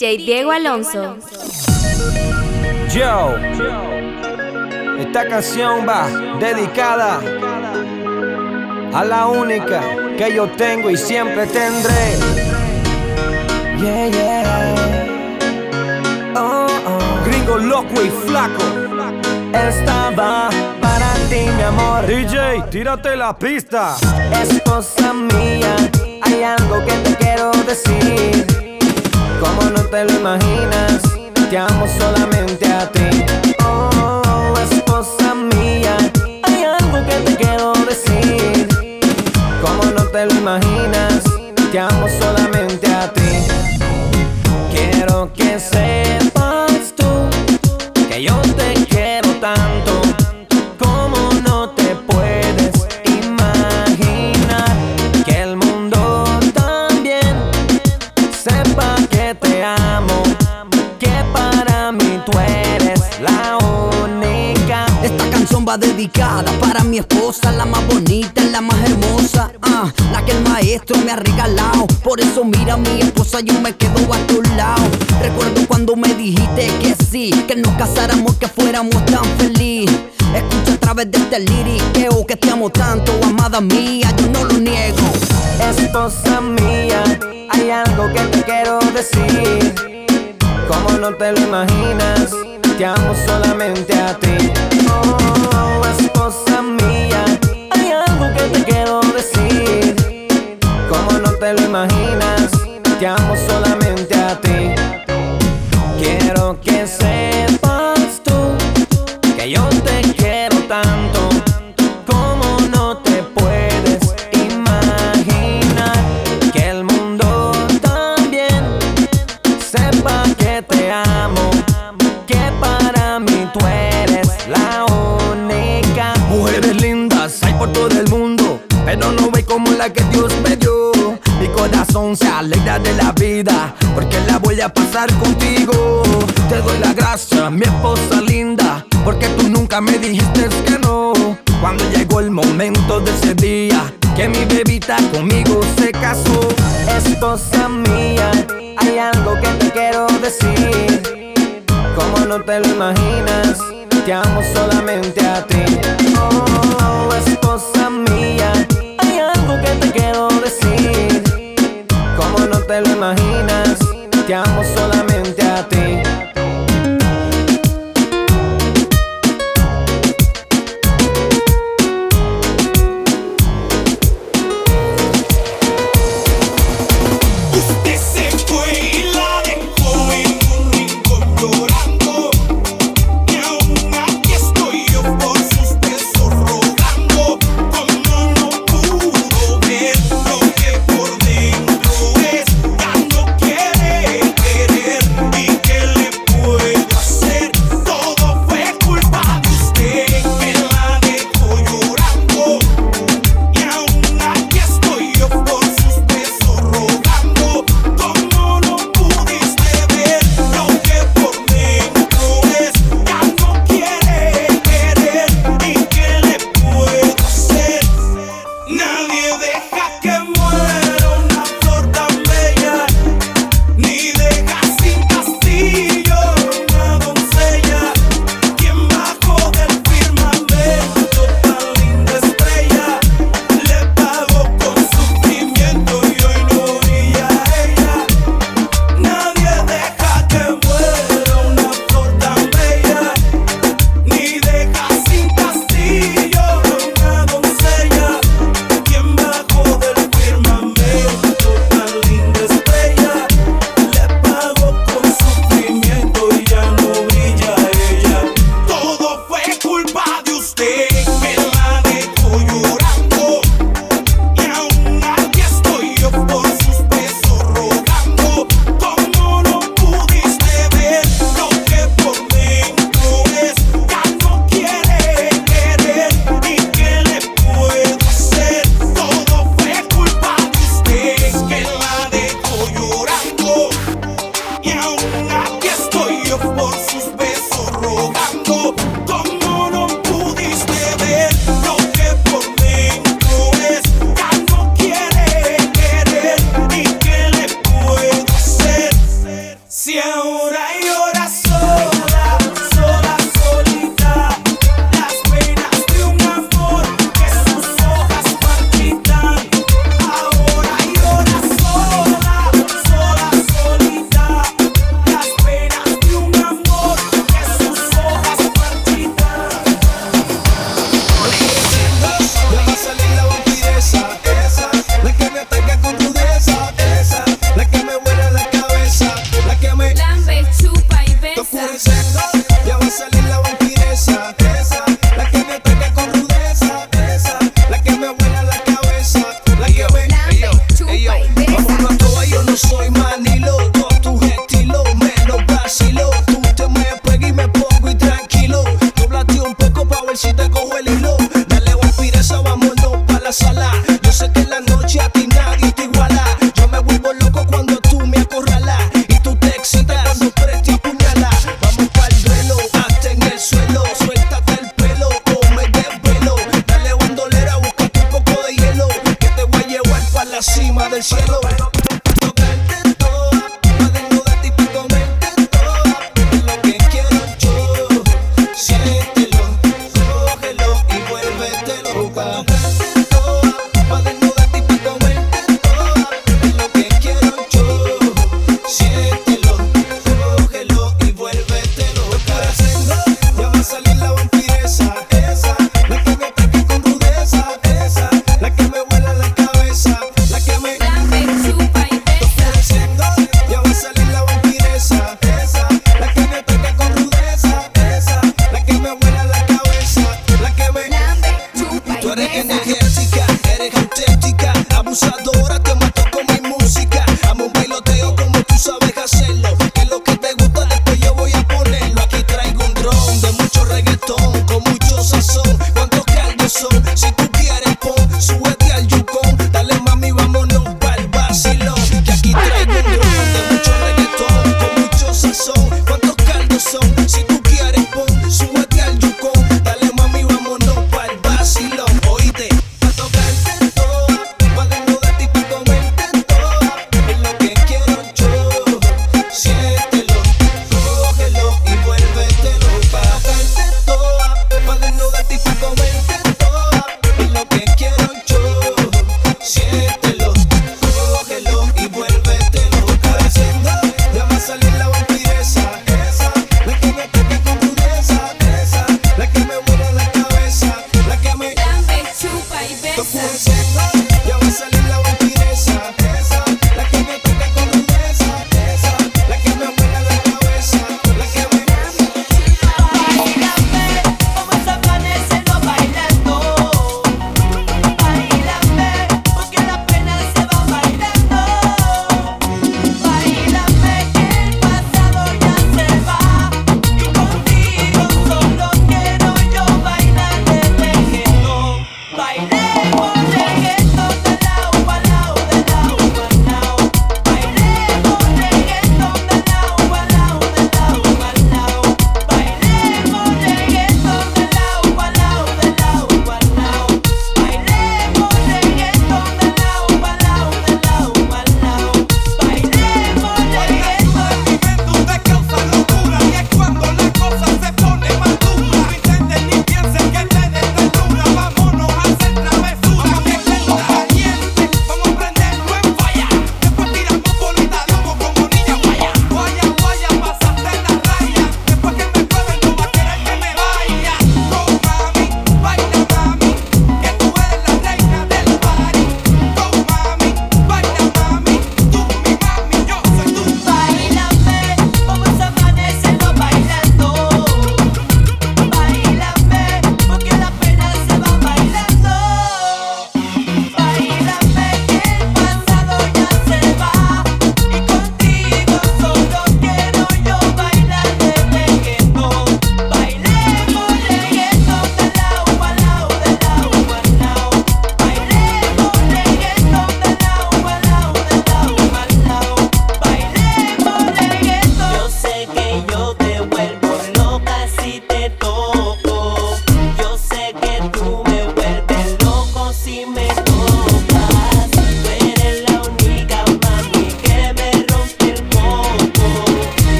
DJ Diego Alonso. Yo, esta canción va dedicada a la única que yo tengo y siempre tendré. Yeah, yeah. Oh, oh. Gringo loco y flaco. Esta va para ti, mi amor. DJ, tírate la pista. Esposa mía, hay algo que te quiero decir. Como no te lo imaginas, te amo solamente a ti. Oh, esposa mía, hay algo que te quiero decir. Como no te lo imaginas, te amo solamente a ti. Quiero que sepas tú que yo te quiero dedicada para mi esposa, la más bonita, la más hermosa, ah, la que el maestro me ha regalado. Por eso mira mi esposa, yo me quedo a tu lado. Recuerdo cuando me dijiste que sí, que nos casáramos, que fuéramos tan feliz. Escucha a través de este liriqueo que te amo tanto, amada mía, yo no lo niego. Esposa mía, hay algo que te quiero decir. Como no te lo imaginas, te amo solamente a ti. Oh, esposa mía, hay algo que te quiero decir. Como no te lo imaginas, te amo solamente a ti. Quiero que sepas que Dios me dio. Mi corazón se alegra de la vida, porque la voy a pasar contigo. Te doy la gracia, mi esposa linda, porque tú nunca me dijiste que no. Cuando llegó el momento de ese día, que mi bebita conmigo se casó. Esposa mía, hay algo que te quiero decir. Como no te lo imaginas, te amo solamente a ti. Te lo imaginas, te amo solamente a ti.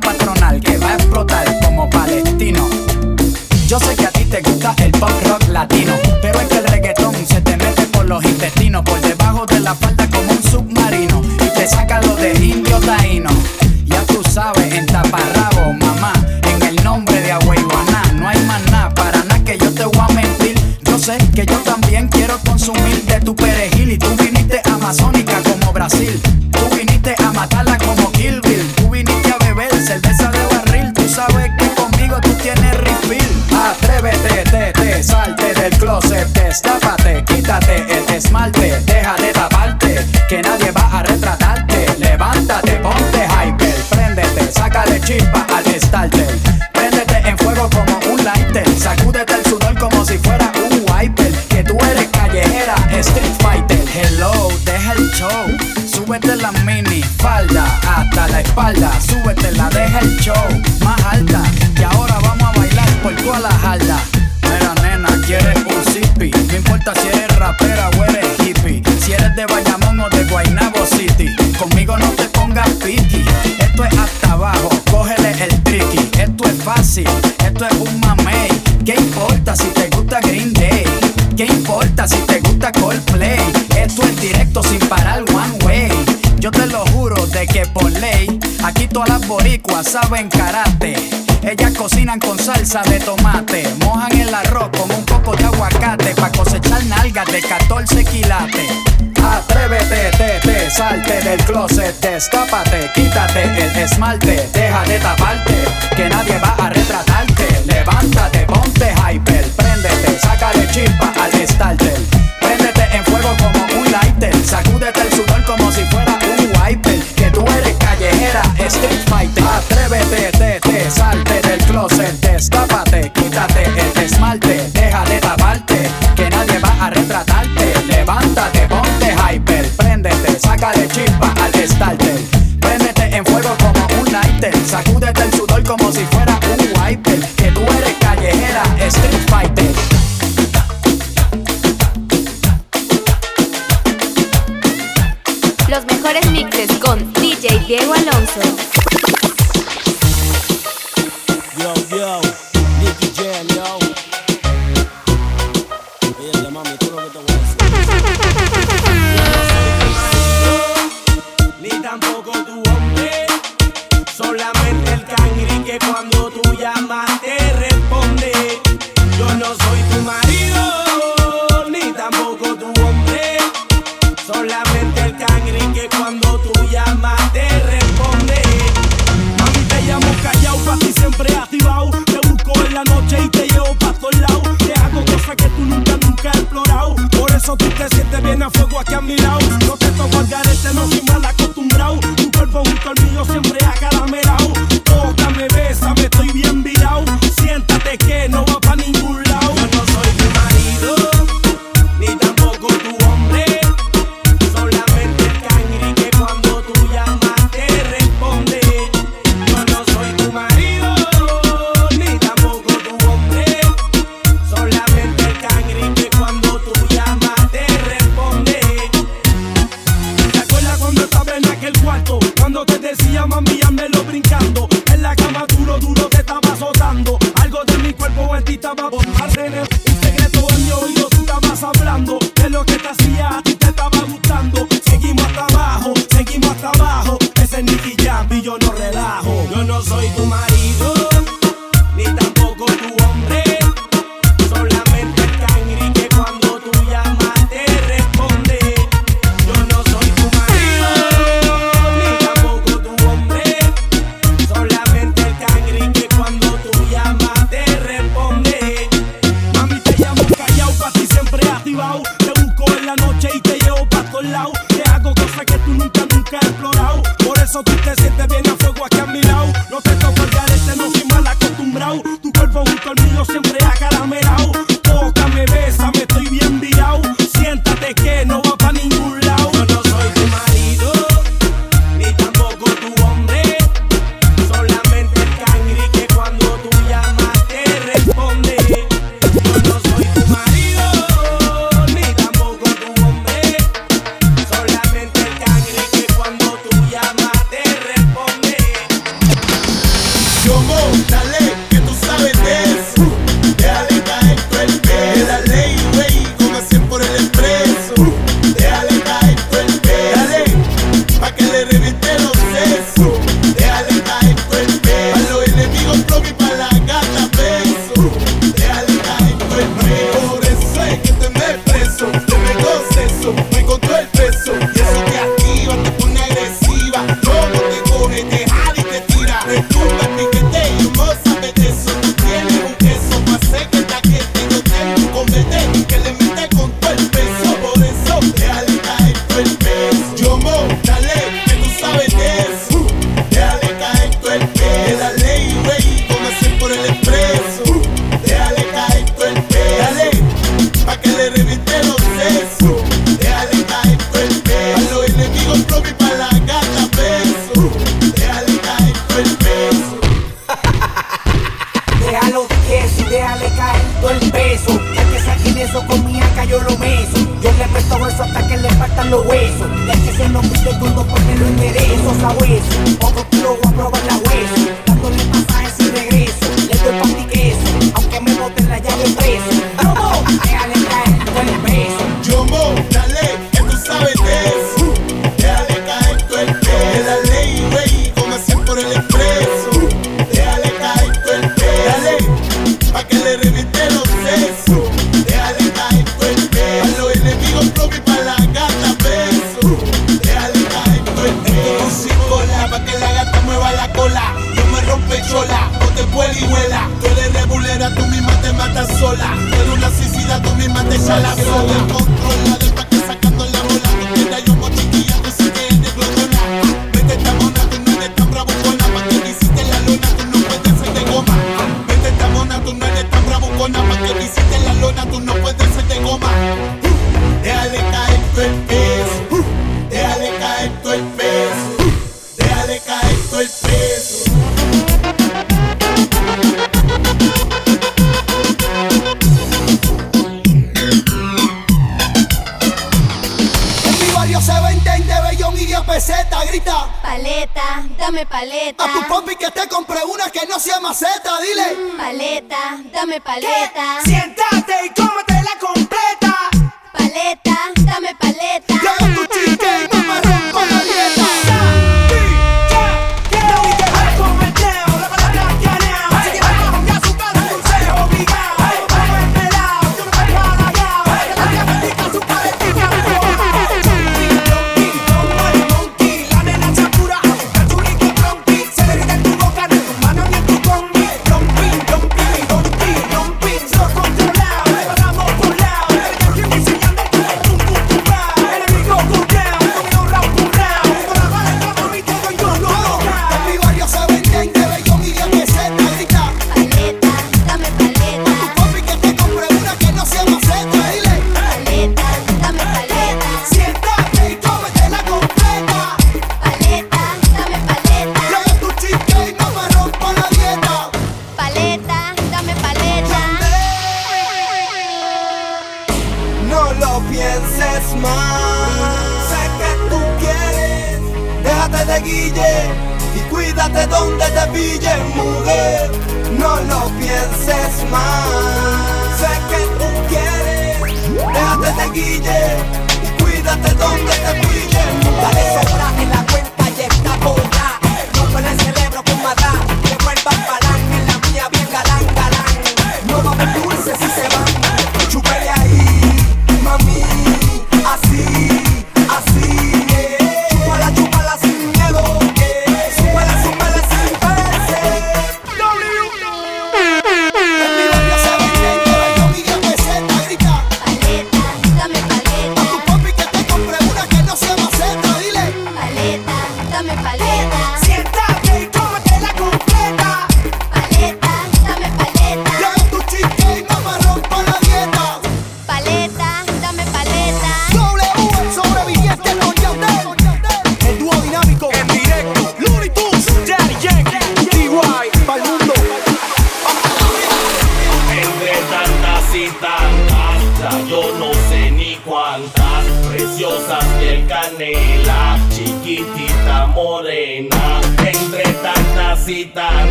patronal que va a explotar como palestino. Yo sé que a ti te gusta el pop rock latino boricua saben karate. Ellas cocinan con salsa de tomate, mojan el arroz con un poco de aguacate pa' cosechar nalgas de 14 quilates. Atrévete, te, te, salte del closet, descápate, quítate el esmalte, deja de taparte, que nadie va a retratarte. Levántate, ponte hyper, préndete, sácale chispa al starter. te, salte del closet, destápate, quítate el esmalte, deja de taparte, que nadie va a retratarte, levántate, ponte hyper, préndete, sácale chispa al estarte, préndete en fuego como un lighter, sacúdete el sudor como si fuera un wiper, que tú eres callejera, street fighter. los mejores mixes con DJ Diego Alonso. Te decía, mami, lo brincando. En la cama duro, duro te estaba azotando. Algo de mi cuerpo en ti estaba por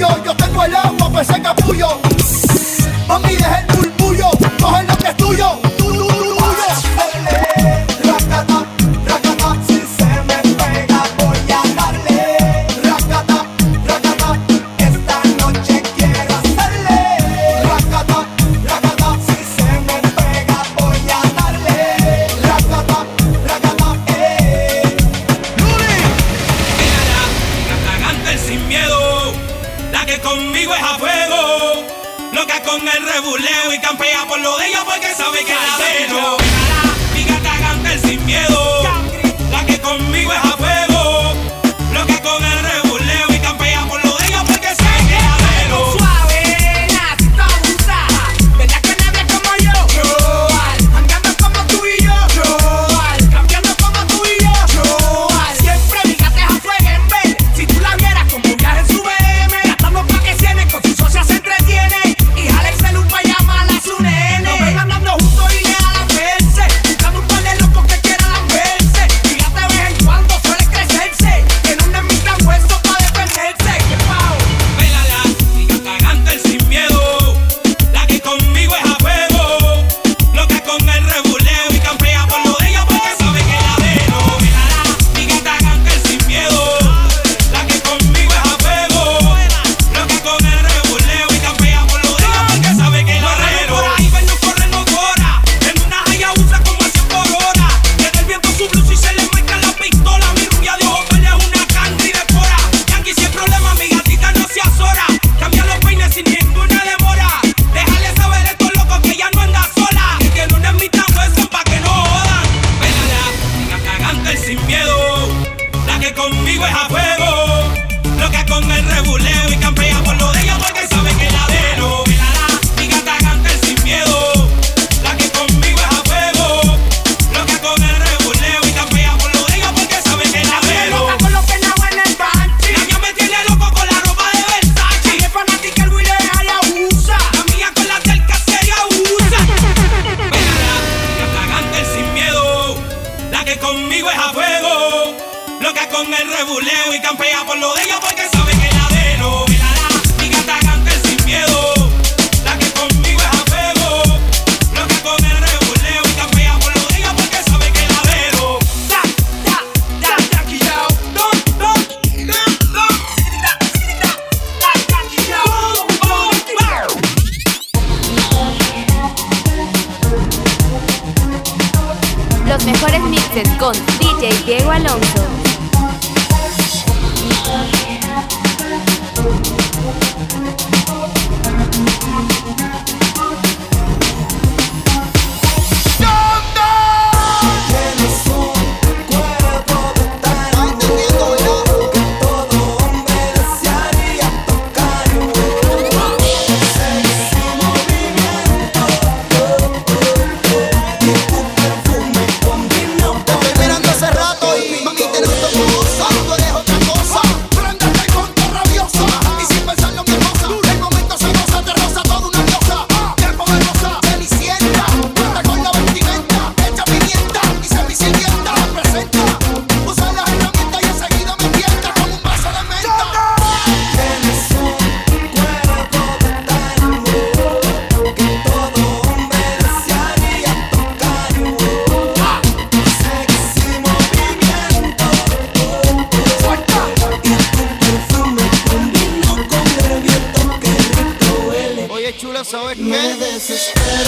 tuyo. Yo tengo el agua para ese capullo. Mami, deja el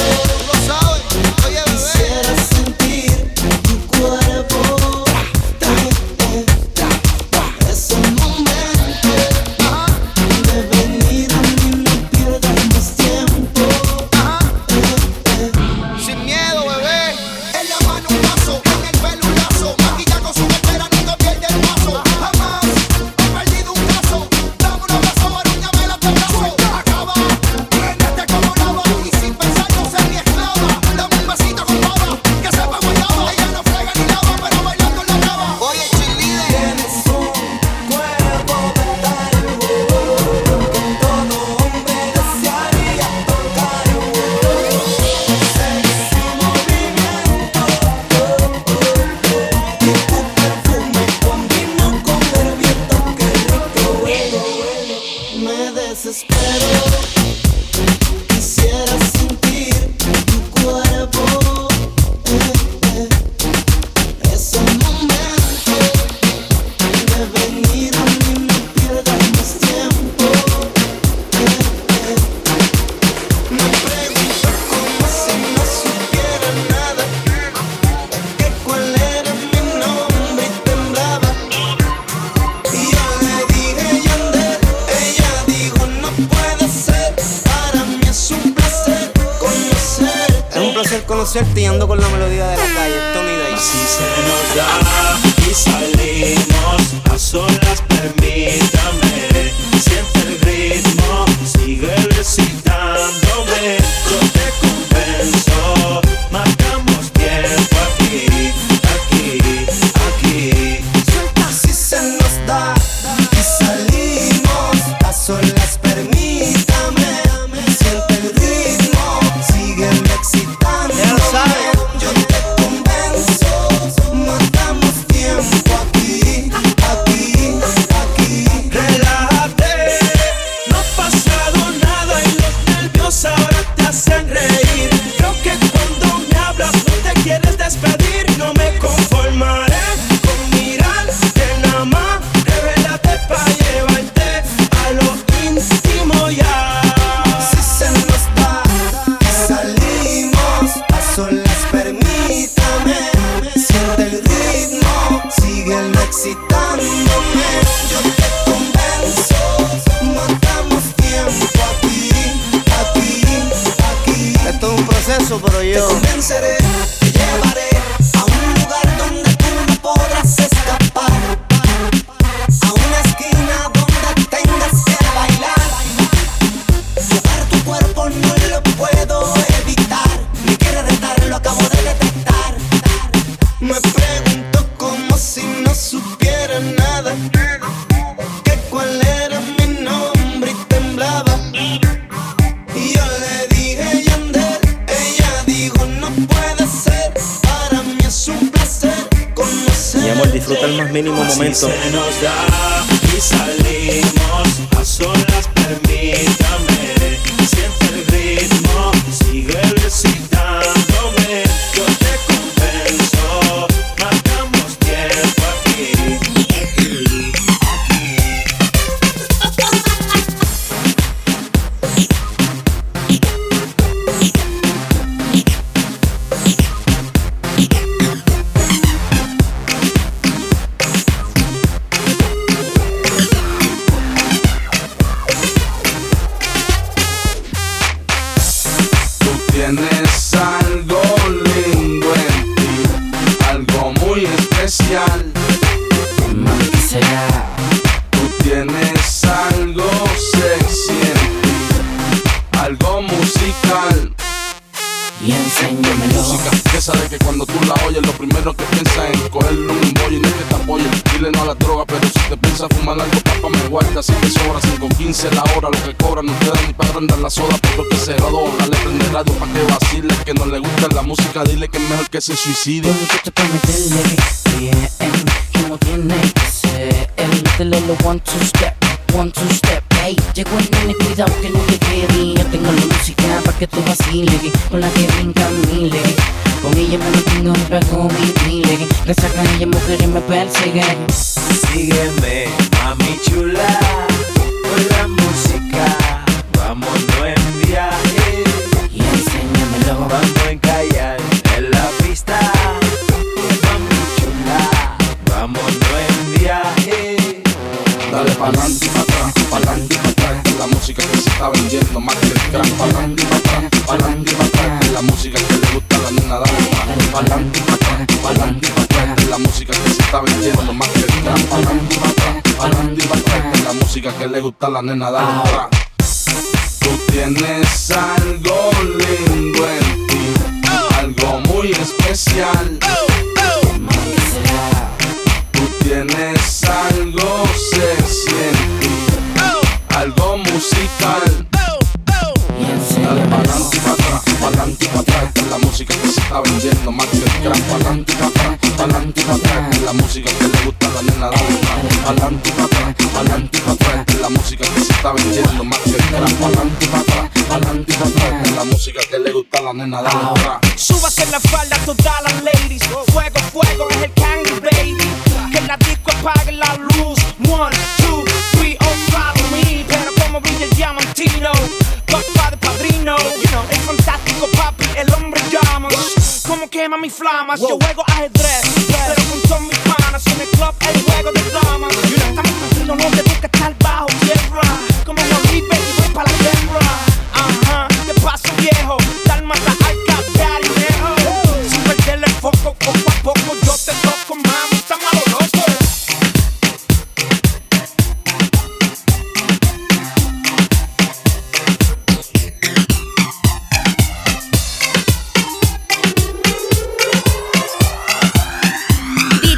Oh, conocerte y ando con la melodía de la calle, Tony Day. Se nos da y salimos a solas. Proceso, pero Te yo. convenceré, te llevaré 5.15 la hora, lo que cobran no te dan ni para agrandar la soda, por lo que se rodó. Dale prende radio pa' que vacile, que no le gusta la música, dile que es mejor que se suicide. Muchacho, pa' meterle bien, como tiene que ser. Métele lo one, two step, one, two step. Ey, llegó el nene, cuidado que no te quede. Yo tengo la música pa' que tú vaciles, con la que brinca miles. Con ella me mantengo y pago mi miles. Resaca ella, mujeres me persiguen. Sígueme, mami chula, con la música. Vámonos en viaje. Y enséñamelo. Vamos a encallar en la pista. Mami chula, en viaje. Dale pa'lante y pa' atrás, pa'lante pa' atrás, la música que se está vendiendo más que el crack. Pa'lante y pa' atrás, pa'lante pa' atrás, la música que le gusta a la nena, dale pa' Pa'lante y pa' atrás, pa'lante pa' atrás, la música que se está vendiendo más que el crack. Pa'lante pa' música que le gusta a la nena, dale Tú tienes algo lindo en ti, algo muy especial. Tú tienes algo sexy en ti, algo musical. Dale pa'lante y pa' atrás, pa'lante y pa' atrás, que es la música que se está vendiendo más que el crack. Pa'lante y pa' atrás, pa'lante y pa' la música que le gusta a la nena, dale pa' Pa'lante y pa' pa'lante y pa' la música que se está vendiendo más que el. Pa'lante y pa' pa'lante y pa' la música que le gusta a la nena, dale pa' Súbase la falda todas las ladies. Fuego, fuego es el candy baby. Que la disco apague la luz. One, two, three, oh follow me. Pero como brilla el diamantino. Godfather, padrino. Como quema mis flamas. Yo juego ajedrez. Pero con todos mis panas. En el club, el juego de damas. Estamos tranquilos, no te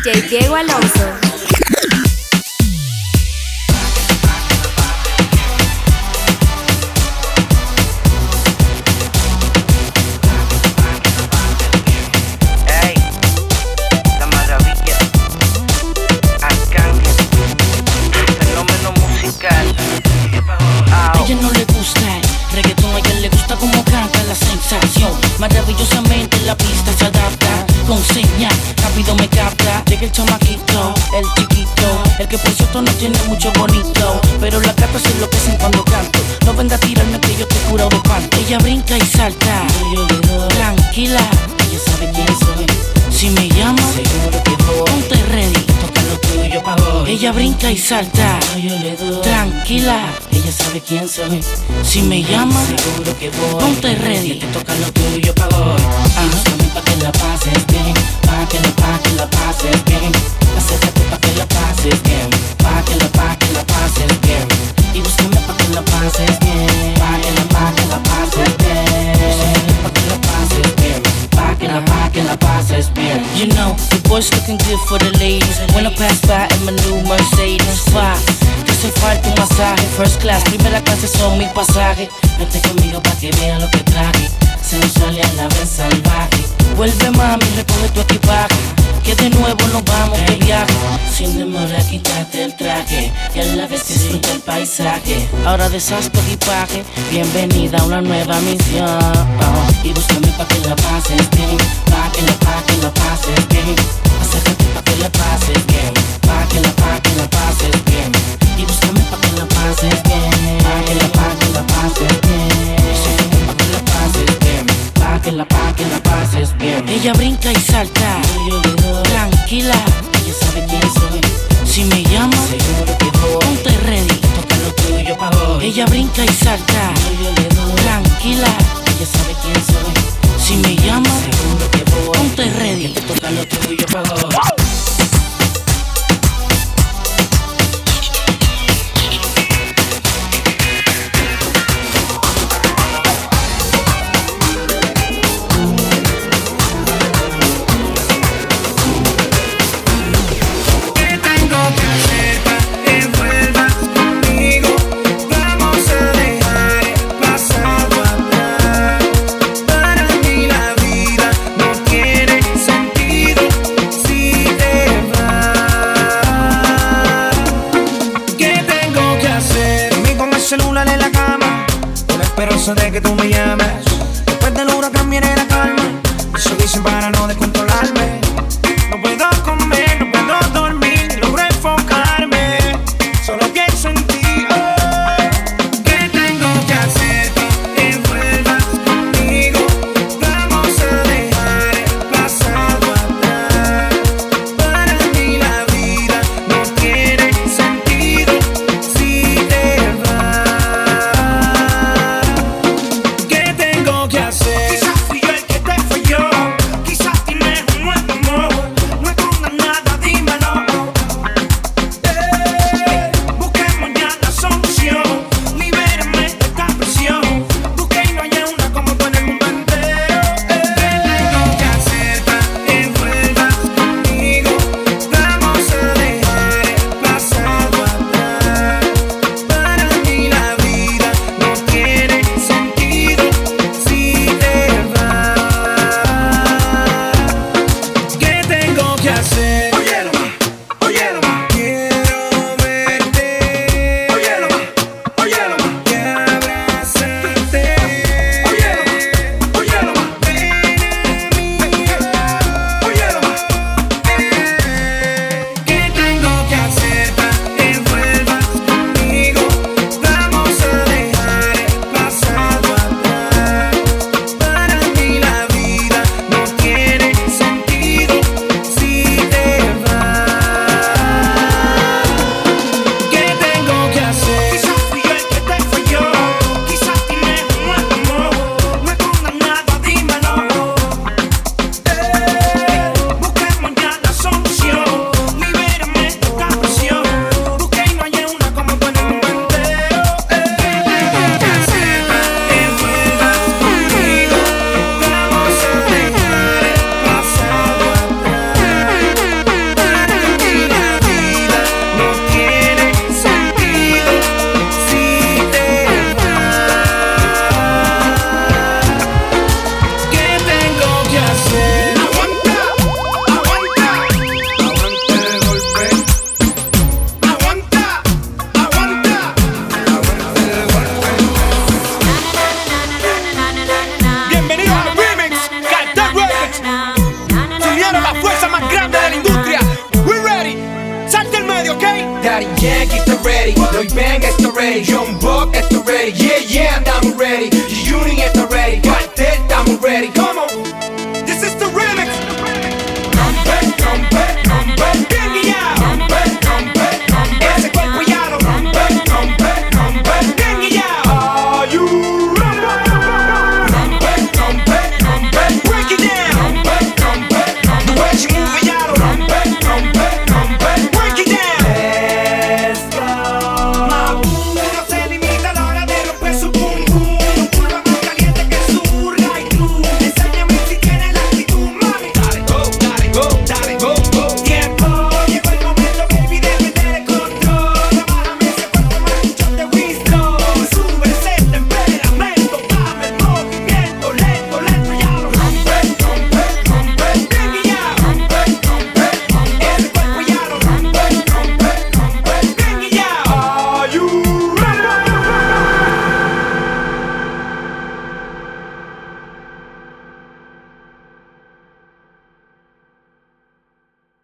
DJ Diego Alonso. Brinca y salta, tranquila, ella sabe quién soy. Si me llama, seguro que voy. Ponte ready, te toca lo tuyo pa' hoy. Y búscame pa' que la pases bien, pa' que la, pa' que la pases bien. Acércate pa' que la pases bien, boys looking good for the ladies. When I pass by in my new Mercedes, why? Hace falta un masaje, first class, primera clase son mi pasaje. Vete conmigo pa' que vean lo que traje. Sensual y a la vez salvaje. Vuelve mami, recoge tu equipaje. Que de nuevo nos vamos de viaje. Sin demora, quítate el traje. Y a la vez disfruta el paisaje. Ahora deshaz tu equipaje. Bienvenida a una nueva misión. Oh, Y búscame pa' que la pases bien. Pa' que la, pa' que la pases bien. Acércate pa' que la pases bien. Pa' que la, pa' que Ella brinca y salta. Tranquila, ella sabe quién soy. Si me llama. Ponte ready, toca lo tuyo pa'. Ella brinca y salta. Tranquila, ella sabe quién soy. Si me llama. Ponte ready, toca lo tuyo pa'. De que tú me llames. Ready, Young